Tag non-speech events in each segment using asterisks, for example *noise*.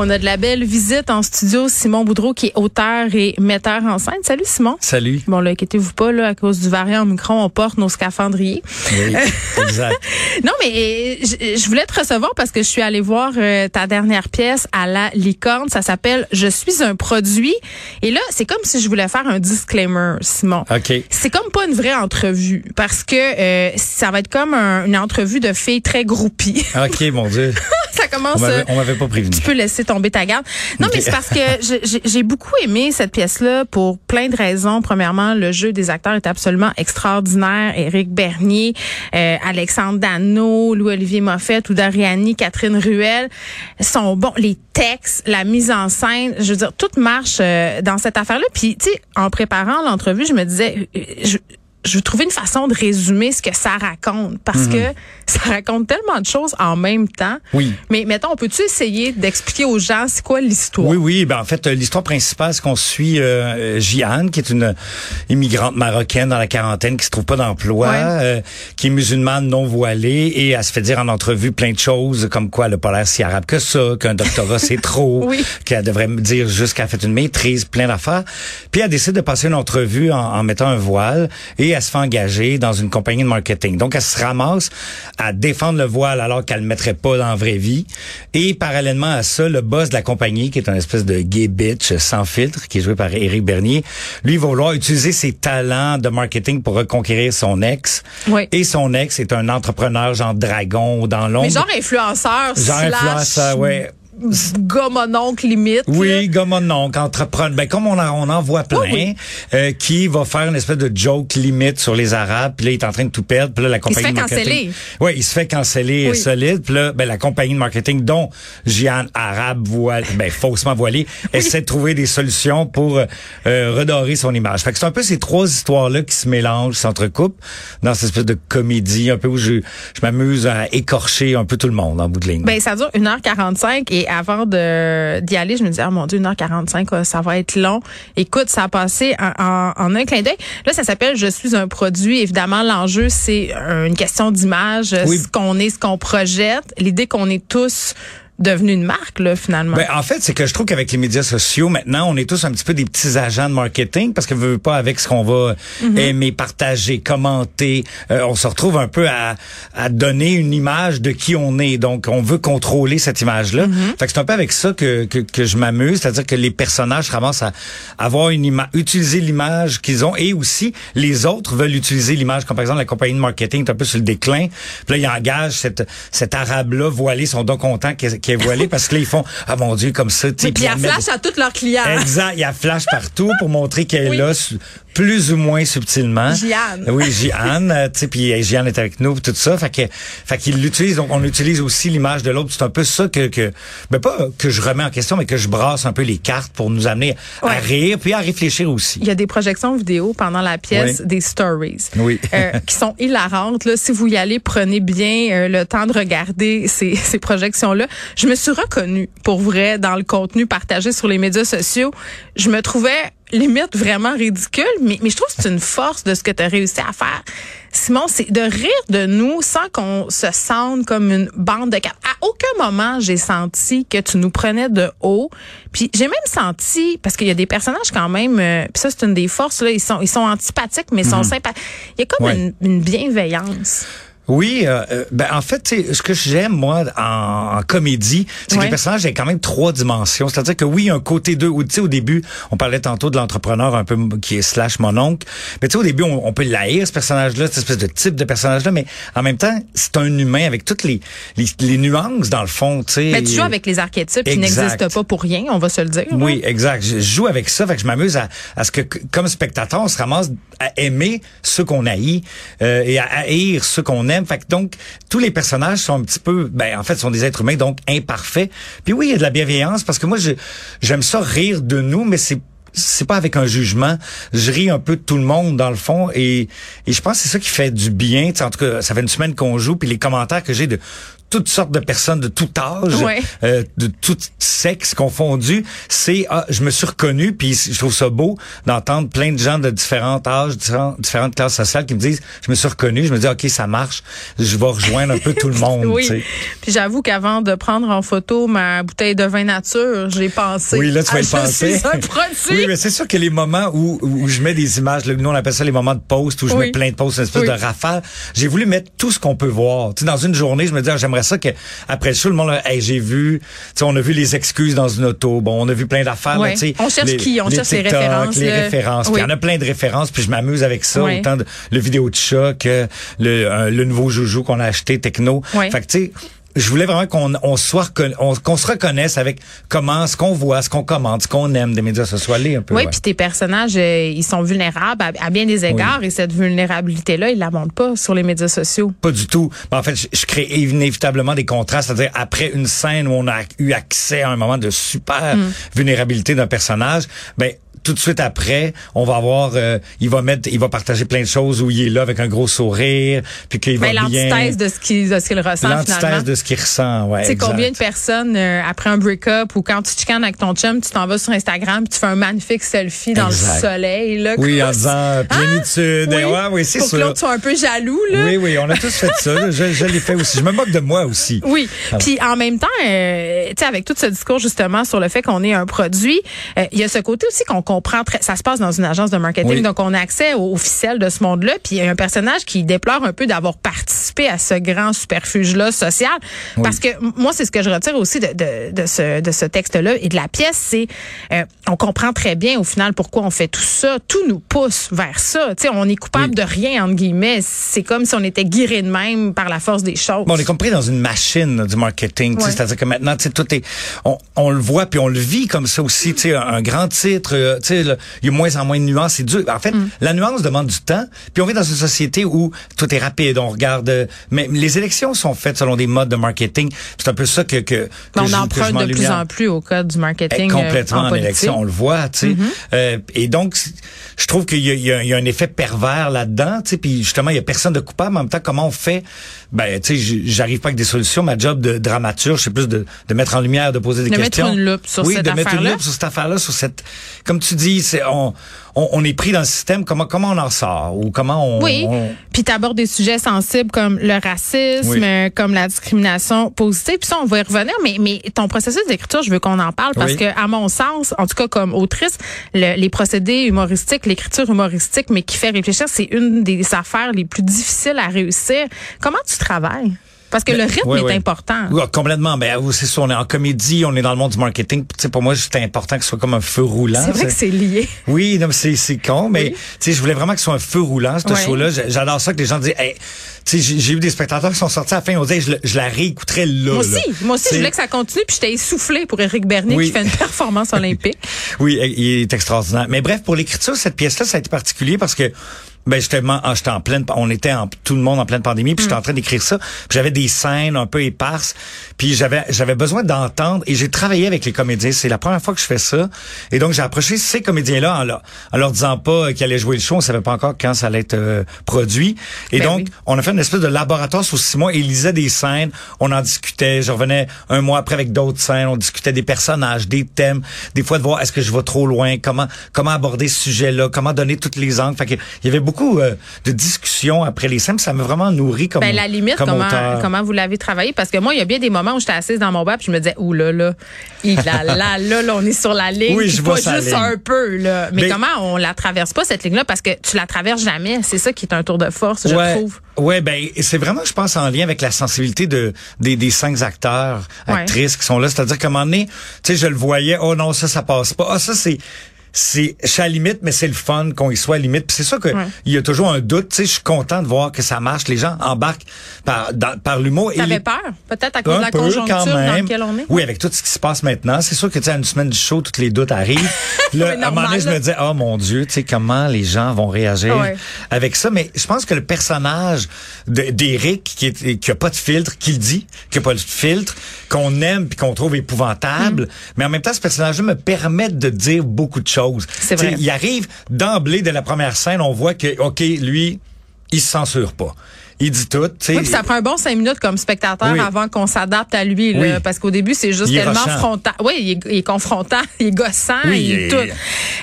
On a de la belle visite en studio. Simon Boudreau, qui est auteur et metteur en scène. Salut, Simon. Salut. Bon, là, inquiétez-vous pas, là, à cause du variant Omicron, on porte nos scaphandriers. Oui, exact. *laughs* non, mais je, je voulais te recevoir parce que je suis allée voir euh, ta dernière pièce à la licorne. Ça s'appelle Je suis un produit. Et là, c'est comme si je voulais faire un disclaimer, Simon. OK. C'est comme pas une vraie entrevue parce que euh, ça va être comme un- une entrevue de filles très groupies. OK, mon Dieu. *laughs* ça commence... On m'avait, euh, on m'avait pas prévenu. tu peux laisser tomber ta garde. Non, mais c'est parce que *laughs* j'ai- beaucoup aimé cette pièce-là pour plein de raisons. Premièrement, le jeu des acteurs est absolument extraordinaire. Éric Bernier, euh, Alexandre Dano, Louis-Olivier Moffett, Ouda Riani, Catherine Ruel sont bons. Les textes, la mise en scène, je veux dire, tout marche euh, dans cette affaire-là. Puis, tu sais, en préparant l'entrevue, je me disais... euh, je, je veux trouver une façon de résumer ce que ça raconte parce que ça raconte tellement de choses en même temps. Oui. Mais mettons, on peut-tu essayer d'expliquer aux gens c'est quoi l'histoire? Oui, oui. Ben, en fait, euh, l'histoire principale, c'est qu'on suit euh, Jihan, qui est une immigrante marocaine dans la quarantaine, qui se trouve pas d'emploi, Ouais. euh, qui est musulmane non voilée, et elle se fait dire en entrevue plein de choses, comme quoi elle a pas l'air si arabe que ça, qu'un doctorat c'est *laughs* trop, Oui. qu'elle devrait me dire juste qu'elle a fait une maîtrise, plein d'affaires. Puis elle décide de passer une entrevue en, en mettant un voile, et elle se fait engager dans une compagnie de marketing. Donc elle se ramasse à défendre le voile alors qu'elle le mettrait pas dans la vraie vie. Et parallèlement à ça, le boss de la compagnie, qui est un espèce de gay bitch sans filtre, qui est joué par Éric Bernier, lui va vouloir utiliser ses talents de marketing pour reconquérir son ex. Oui. Et son ex est un entrepreneur genre dragon ou dans l'ombre. Mais genre influenceur, Genre slash influenceur, ouais. Gars mononcle limite. Oui, comme on non, qu'entrepreneur. Ben comme on en, on en voit plein, Oui, oui. euh, qui va faire une espèce de joke limite sur les Arabes. Puis là, il est en train de tout perdre. Puis là, la compagnie fait de marketing. canceller. Oui, il se fait canceller Oui. solide. Puis là, ben la compagnie de marketing, dont Gian arabe voile, ben faussement voilé, essaie de trouver des solutions pour euh, euh, redorer son image. Fait que c'est un peu ces trois histoires-là qui se mélangent, s'entrecoupent dans cette espèce de comédie un peu où je, je m'amuse à écorcher un peu tout le monde en bout de ligne. Ben, ça dure 1h45 et avant de d'y aller, je me disais, oh mon Dieu, 1h45, euh, ça va être long. Écoute, ça a passé en, en- en un clin d'œil. Là, ça s'appelle Je suis un produit. Évidemment, l'enjeu, c'est euh, une question d'image, euh, Oui. ce qu'on est, ce qu'on projette. L'idée qu'on est tous devenus une marque, là, finalement. Ben, en fait, c'est que je trouve qu'avec les médias sociaux, maintenant, on est tous un petit peu des petits agents de marketing parce que veut pas avec ce qu'on va aimer, partager, commenter, euh, on se retrouve un peu à, à donner une image de qui on est. Donc, on veut contrôler cette image-là. Fait que c'est un peu avec ça que, que, que je m'amuse, c'est-à-dire que les personnages commencent à avoir une image, utiliser l'image qu'ils ont et aussi les autres veulent utiliser l'image. Comme par exemple, la compagnie de marketing est un peu sur le déclin. Puis là, ils engagent cette, cet arabe-là voilé, ils sont donc contents qui est voilé parce que là, ils font, ah mon Dieu, comme ça. Oui, puis il y a flash à tous leurs clients. Exact, il y a flash partout pour montrer qu'elle est là plus ou moins subtilement. Jeanne. Oui, Jeanne, euh, tu sais puis euh, Jeanne est avec nous tout ça, fait que fait qu'il l'utilise donc on utilise aussi l'image de l'autre, c'est un peu ça que que ben pas que je remets en question mais que je brasse un peu les cartes pour nous amener Ouais. à rire puis à réfléchir aussi. Il y a des projections vidéo pendant la pièce, Oui. des stories, Oui. euh, *laughs* qui sont hilarantes. Là, si vous y allez, prenez bien euh, le temps de regarder ces, ces projections-là. Je me suis reconnue, pour vrai, dans le contenu partagé sur les médias sociaux. Je me trouvais limite vraiment ridicule, mais, mais je trouve que c'est une force de ce que tu as réussi à faire. Simon, c'est de rire de nous sans qu'on se sente comme une bande de quatre. À aucun moment, j'ai senti que tu nous prenais de haut. Puis j'ai même senti, parce qu'il y a des personnages quand même, euh, puis ça c'est une des forces, là, ils sont, ils sont antipathiques, mais ils sont sympathiques. Il y a comme Ouais. une, une bienveillance. Oui, euh, euh, ben en fait, ce que j'aime moi en, en comédie, c'est que les personnages ont quand même trois dimensions. C'est-à-dire que oui, un côté deux. Tu sais, au début, on parlait tantôt de l'entrepreneur un peu qui est slash mon oncle. Mais tu sais, au début, on, on peut l'haïr ce personnage-là, cette espèce de type de personnage-là. Mais en même temps, c'est un humain avec toutes les les, les nuances dans le fond. Tu sais. Mais tu joues avec les archétypes qui n'existent pas pour rien, on va se le dire. Oui, exact. Je joue avec ça, fait que je m'amuse à, à ce que, comme spectateur, on se ramasse à aimer ceux qu'on haït euh, et à haïr ceux qu'on aime. Fait que donc, tous les personnages sont un petit peu, ben en fait, sont des êtres humains, donc imparfaits. Puis oui, il y a de la bienveillance parce que moi, j'aime ça rire de nous, mais c'est c'est pas avec un jugement. Je ris un peu de tout le monde dans le fond et, et je pense que c'est ça qui fait du bien. Tu sais, en tout cas, ça fait une semaine qu'on joue puis les commentaires que j'ai de toutes sortes de personnes de tout âge, Ouais. euh, de tout sexe confondu. C'est ah, je me suis reconnu, puis je trouve ça beau d'entendre plein de gens de différents âges, différentes, différentes classes sociales qui me disent, je me suis reconnu, je me dis ok ça marche, je vais rejoindre un peu tout le *laughs* monde. Oui. Puis j'avoue qu'avant de prendre en photo ma bouteille de vin nature, j'ai pensé. Oui, là, tu vas à y *laughs* je penser. suis un produit. Oui, mais c'est sûr que les moments où, où je mets des images, là, nous on appelle ça les moments de post, où je Oui. mets plein de posts, une espèce Oui. de rafale. J'ai voulu mettre tout ce qu'on peut voir. Tu sais, dans une journée, je me dis, ah, j'aimerais ça que après le show, le monde, là, hey, j'ai vu, on a vu les excuses dans une auto, bon, on a vu plein d'affaires. Ouais. là, On cherche qui? On cherche les références, Les références. Oui. il y en a plein de références, puis je m'amuse avec ça, autant de, le vidéo de chat que le, euh, le nouveau joujou qu'on a acheté, Techno. Ouais. Fait que, tu sais, je voulais vraiment qu'on on soit qu'on se reconnaisse avec comment ce qu'on voit, ce qu'on commente, ce qu'on aime des médias sociaux. Un peu. Oui, puis tes personnages, euh, ils sont vulnérables à, à bien des égards et cette vulnérabilité-là, ils la montrent pas sur les médias sociaux. Pas du tout. En fait, je, je crée inévitablement des contrastes. C'est-à-dire, après une scène où on a eu accès à un moment de super Mm. vulnérabilité d'un personnage, ben tout de suite après, on va avoir, euh, il va mettre, il va partager plein de choses où il est là avec un gros sourire, puis qu'il va Mais bien. Ben, l'antithèse de ce qu'il de ce qu'il ressent finalement. L'antithèse de ce qu'il ressent, ouais. Tu sais exact. combien de personnes euh, après un break-up ou quand tu chicanes avec ton chum, tu t'en vas sur Instagram, puis tu fais un magnifique selfie dans Exact. le soleil là. Oui, en disant euh, Ah, plénitude. oui, ouais, oui, c'est pour que l'autre soit un peu jaloux là. Oui, oui, on a tous fait ça. Je, je l'ai fait aussi. Je me moque de moi aussi. Oui. Ah. Puis en même temps, euh, tu sais, avec tout ce discours justement sur le fait qu'on est un produit, il y a ce côté aussi qu'on comprend très. Ça se passe dans une agence de marketing, Oui. donc on a accès au officiel de ce monde-là. Puis il y a un personnage qui déplore un peu d'avoir participé à ce grand superfuge-là social, parce que moi c'est ce que je retire aussi de, de, de ce de ce texte-là et de la pièce, c'est euh, on comprend très bien au final pourquoi on fait tout ça. Tout nous pousse vers ça. On est coupable Oui. de rien entre guillemets. C'est comme si on était guéri de même par la force des choses. Bon, on est compris dans une machine du marketing. Ouais. C'est-à-dire que maintenant, tout est, on, on le voit puis on le vit comme ça aussi. Un, un grand titre, euh, tu sais, il y a moins en moins de nuances. C'est dur. En fait, Mm. la nuance demande du temps. Puis on vit dans une société où tout est rapide. On regarde. euh, mais les élections sont faites selon des modes de marketing. C'est un peu ça que que, on que emprunte de plus en plus au code du Eh, marketing. euh, complètement en en. Mm-hmm. élection, on le voit, tu sais. Euh, et donc, je trouve qu'il y, y y a un effet pervers là-dedans, tu sais. Puis justement, il y a personne de coupable. En même temps, comment on fait Ben, tu sais, j'arrive pas avec des solutions. Ma job de dramaturge, c'est plus de, de mettre en lumière, de poser des De mettre questions. une loupe sur oui, cette de mettre une loupe sur cette affaire-là, sur cette. Comme tu dis, c'est on, on, on est pris dans le système. Comment comment on en sort ou comment on. Oui. on- Puis tu abordes des sujets sensibles comme le racisme, Oui. comme la discrimination positive. Puis ça, on va y revenir. Mais, mais ton processus d'écriture, je veux qu'on en parle parce Oui. que, à mon sens, en tout cas comme autrice, le- les procédés humoristiques, l'écriture humoristique, mais qui fait réfléchir, c'est une des affaires les plus difficiles à réussir. Comment tu travailles? Parce que le rythme Oui, est oui. important. Oui, complètement. Ben, oui, c'est ça. On est en comédie, on est dans le monde du marketing. Tu sais, pour moi, c'était important que ce soit comme un feu roulant. C'est vrai que c'est lié. Oui, non, mais c'est c'est con, mais tu sais, je voulais vraiment que ce soit un feu roulant ce Ouais. show-là. J'adore ça que les gens disent, hey, tu sais, j'ai eu des spectateurs qui sont sortis à la fin, on disait, je, je la réécouterais là. Moi là. aussi, moi aussi, C'est- je voulais que ça continue, puis j'étais essoufflée pour Éric Bernier Oui. qui fait une performance *laughs* olympique. Oui, il est extraordinaire. Mais bref, pour l'écriture, cette pièce-là, ça a été particulier parce que ben justement, ah, j'étais en pleine, on était en, tout le monde en pleine pandémie, puis j'étais Mm. en train d'écrire ça. J'avais des scènes un peu éparses, puis j'avais j'avais besoin d'entendre et j'ai travaillé avec les comédiens. C'est la première fois que je fais ça, et donc j'ai approché ces comédiens-là en, leur- en leur disant pas qu'ils allaient jouer le show. On savait pas encore quand ça allait être euh, produit, et Ben donc oui. on a fait une espèce de laboratoire sur six mois. Ils lisaient des scènes, on en discutait. Je revenais un mois après avec d'autres scènes, on discutait des personnages, des thèmes, des fois de voir est-ce que je vais trop loin, comment comment aborder ce sujet-là, comment donner toutes les angles? Fait il y avait beaucoup euh, de discussions après les scènes. puis Ça m'a vraiment nourri comme Ben, la limite, comme comment, auteur. comment vous l'avez travaillé? Parce que moi, il y a bien des moments où j'étais assise dans mon bar puis je me disais, ouh là là, il là, là, là, là, on est sur la ligne. Oui, je pas vois sa juste ligne. un peu, là. Mais, Mais- comment on la traverse pas, cette ligne-là? Parce que tu la traverses jamais. C'est ça qui est un tour de force, je trouve. Ouais, ben c'est vraiment, je pense, en lien avec la sensibilité de des, des cinq acteurs, Ouais. actrices qui sont là. C'est-à-dire qu'à un moment donné, tu sais, je le voyais, oh non, ça, ça passe pas. Ah, ça, c'est c'est à la limite mais c'est le fun qu'on y soit à la limite puis c'est sûr que Ouais. il y a toujours un doute tu sais je suis content de voir que ça marche les gens embarquent par dans- par l'humour et T'avais les- peur? Peut-être à cause de la peu conjoncture quand dans laquelle on est? Oui, avec tout ce qui se passe maintenant, c'est sûr que tu sais, à une semaine du show, tous les doutes arrivent. *laughs* Là, à un moment donné, je me disais, oh mon Dieu, tu sais comment les gens vont réagir Ouais. avec ça? Mais je pense que le personnage d'Éric, qui est qui a pas de filtre, qui le dit, qui a pas de filtre, qu'on aime puis qu'on trouve épouvantable, Mm. mais en même temps, ce personnage-là me permet de dire beaucoup de choses. Sais, vrai. Il arrive d'emblée de la première scène, on voit que, ok, lui, il se censure pas. il dit tout. Oui, puis ça prend un bon cinq minutes comme spectateur Oui. avant qu'on s'adapte à lui, là, Oui. parce qu'au début c'est juste tellement rochant. frontal. Oui, il est, il est confrontant, *laughs* il est gossant, Oui, il est tout.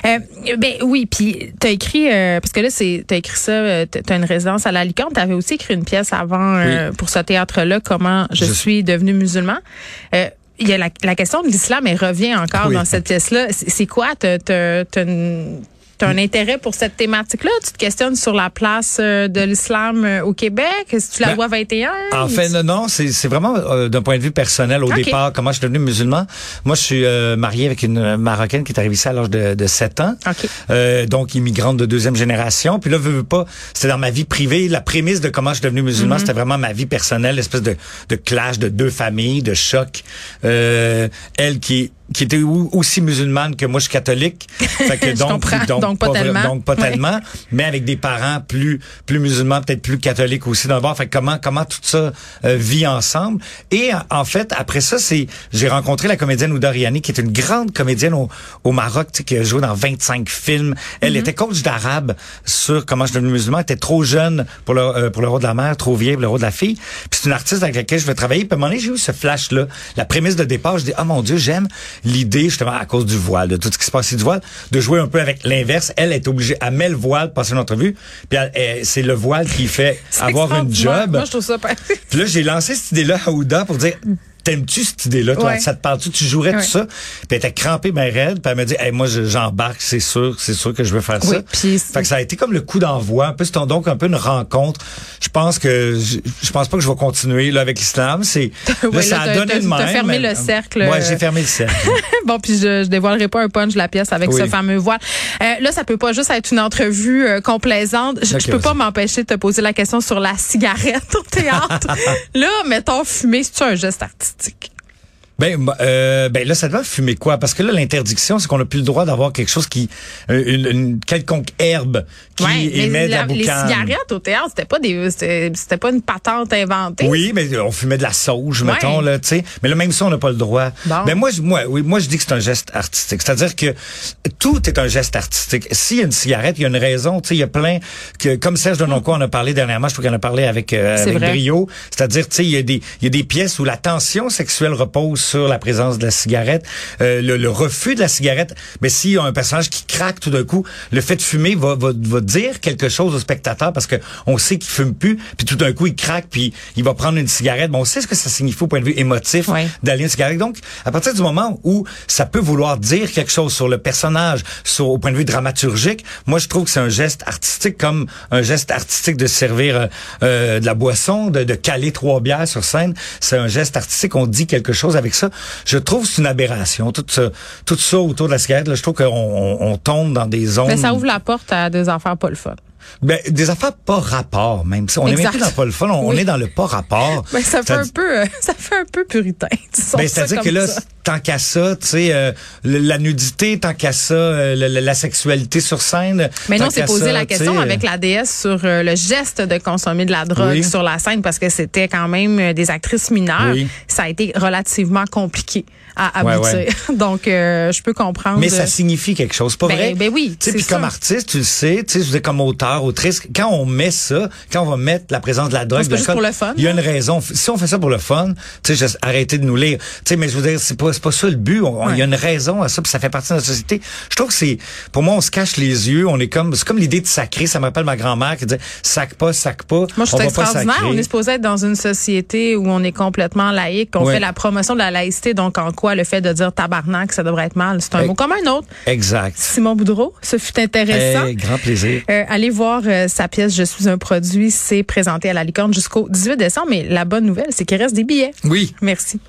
Euh, ben oui, puis t'as écrit euh, parce que là c'est t'as écrit ça, euh, t'as t'as une résidence à la Licorne, t'avais aussi écrit une pièce avant euh, pour ce théâtre-là, comment je, Je- suis devenu musulman. Il y a la, la question de l'islam, elle revient encore Oui. dans cette pièce-là. C'est quoi? T'as t'as- t'as une- t'as un intérêt pour cette thématique-là? Tu te questionnes sur la place euh, de l'islam euh, au Québec? Est-ce que tu la Ben, vois 21? En fait, non, non, c'est vraiment euh, d'un point de vue personnel au départ, comment je suis devenu musulman. Moi, je suis euh, marié avec une Marocaine qui est arrivée ici à l'âge de, de 7 ans. OK. Euh, donc immigrante de deuxième génération. Puis là, veux, veux pas, c'était dans ma vie privée. La prémisse de comment je suis devenu Mhm. musulman, c'était vraiment ma vie personnelle, l'espèce de, de clash de deux familles, de choc. Euh, elle qui qui était aussi musulmane que moi, je suis catholique. *laughs* Fait que. Donc, pas vra- tellement. Donc pas tellement, mais avec des parents plus plus musulmans, peut-être plus catholiques aussi le bord. Fait que comment comment tout ça euh, vit ensemble? Et en- fait, après ça, c'est j'ai rencontré la comédienne Ouda Riani, qui est une grande comédienne au, au Maroc, tu sais, qui a joué dans 25 films. Elle Mm-hmm. était coach d'arabe sur comment je suis devenu musulman. Elle était trop jeune pour le euh, pour le rôle de la mère, trop vieille pour le rôle de la fille. Puis c'est une artiste avec laquelle je veux travailler. Puis à un moment donné, j'ai eu ce flash là, la prémisse de départ. Je dis ah mon Dieu, j'aime l'idée justement à cause du voile, de tout ce qui se passe ici du voile, de jouer un peu avec l'inverse. Elle est obligée, à met le voile, passer une entrevue. Puis elle- elle- c'est le voile qui fait *laughs* avoir une job. Moi, je trouve ça *laughs* pas. Puis là, j'ai lancé cette idée-là à Ouda pour dire T'aimes-tu cette idée-là, toi? Ouais. Ça te parle-tu? Tu jouerais Ouais. tout ça? Puis elle était crampée, ben raide. Puis elle m'a dit, hey, moi, je- j'embarque, c'est sûr, c'est sûr que je veux faire Oui, ça. fait que ça a été comme le coup d'envoi. Un peu, c'est donc un peu une rencontre. Je pense que, je, je pense pas que je vais continuer, là, avec l'islam. C'est, *laughs* là, ça là, a donné t'as même. fermé mais- le cercle. Ouais, j'ai fermé le cercle. *laughs* bon, puis je, je dévoilerai pas un punch de la pièce avec Oui. ce fameux voile. Euh, là, ça peut pas juste être une entrevue euh, complaisante. Je, peux pas m'empêcher de te poser la question sur la cigarette au théâtre. *laughs* là, mettons fumer, c'est un geste artistique? 1960. Ben, euh, ben là, ça doit fumer quoi? Parce que là, l'interdiction, c'est qu'on n'a plus le droit d'avoir quelque chose qui, euh, une, une quelconque herbe qui Ouais, émet de la, la- les cigarettes au théâtre, c'était pas des, c'était pas une patente inventée. Oui, mais on fumait de la sauge, Ouais. mettons, là, tu sais. Mais là, même ça, on n'a pas le droit. Bon. Mais moi, je- moi, oui, moi, je dis que c'est un geste artistique. C'est-à-dire que tout est un geste artistique. S'il y a une cigarette, il y a une raison, tu sais, il y a plein, que, comme Serge Denoncourt en a parlé dernièrement, je trouve qu'il en a parlé avec, euh, C'est avec brio. C'est-à-dire, tu sais, il y a des, il y a des pièces où la tension sexuelle repose sur la présence de la cigarette, euh, le, le refus de la cigarette. Mais s'il y a un personnage qui craque tout d'un coup, le fait de fumer va, va, va dire quelque chose au spectateur parce que on sait qu'il fume plus, puis tout d'un coup il craque, puis il va prendre une cigarette. Bon, on sait ce que ça signifie au point de vue émotif Ouais. d'aller une cigarette. Donc, à partir du moment où ça peut vouloir dire quelque chose sur le personnage, sur au point de vue dramaturgique, moi je trouve que c'est un geste artistique comme un geste artistique de servir euh, euh, de la boisson, de, de caler trois bières sur scène. C'est un geste artistique. On dit quelque chose avec ça. Je trouve que c'est une aberration. Tout ça, tout ça autour de la cigarette, là, je trouve qu'on on, on tombe dans des zones. Mais ça ouvre la porte à des affaires pas le fun. Ben, des affaires pas rapport, même. On est même plus dans pas le fun, on, est dans le pas rapport. *laughs* Ben, ça fait un peu, euh, *laughs* ça fait un peu puritain. Ben, c'est-à-dire que là, ça. tant qu'à ça, tu sais, euh, la nudité, tant qu'à ça, euh, la, sexualité sur scène. Mais non, c'est posé ça, la question avec la déesse sur le geste de consommer de la drogue Oui. sur la scène parce que c'était quand même des actrices mineures. Oui. Ça a été relativement compliqué à aboutir. ouais. *laughs* Donc, euh, je peux comprendre. Mais ça signifie quelque chose, pas Ben- vrai? ben oui, Tu puis comme artiste, tu le sais, tu sais, comme auteur, autrice, quand on met ça, quand on va mettre la présence de la drogue, Il y a une raison. Si on fait ça pour le fun, tu sais, arrêtez de nous lire. Tu sais, mais je veux dire, c'est pas, c'est pas ça le but. Il y a une raison à ça, puis ça fait partie de notre société. Je trouve que c'est, pour moi, on se cache les yeux, on est comme, c'est comme l'idée de sacrer. Ça me rappelle ma grand-mère qui disait, sac pas, sac pas. Moi, je trouve extraordinaire. On est supposé être dans une société où on est complètement laïque, qu'on Ouais. fait la promotion de la laïcité. Donc, en quoi le fait de dire tabarnak, ça devrait être mal? C'est un Hey. mot comme un autre. Exact. Simon Boudreau, ce fut intéressant. Hey, grand plaisir. Euh, allez voir euh, sa pièce Je suis un produit. C'est présenté à la licorne jusqu'au 18 décembre. Mais la bonne nouvelle, c'est qu'il reste des billets. Oui. Merci.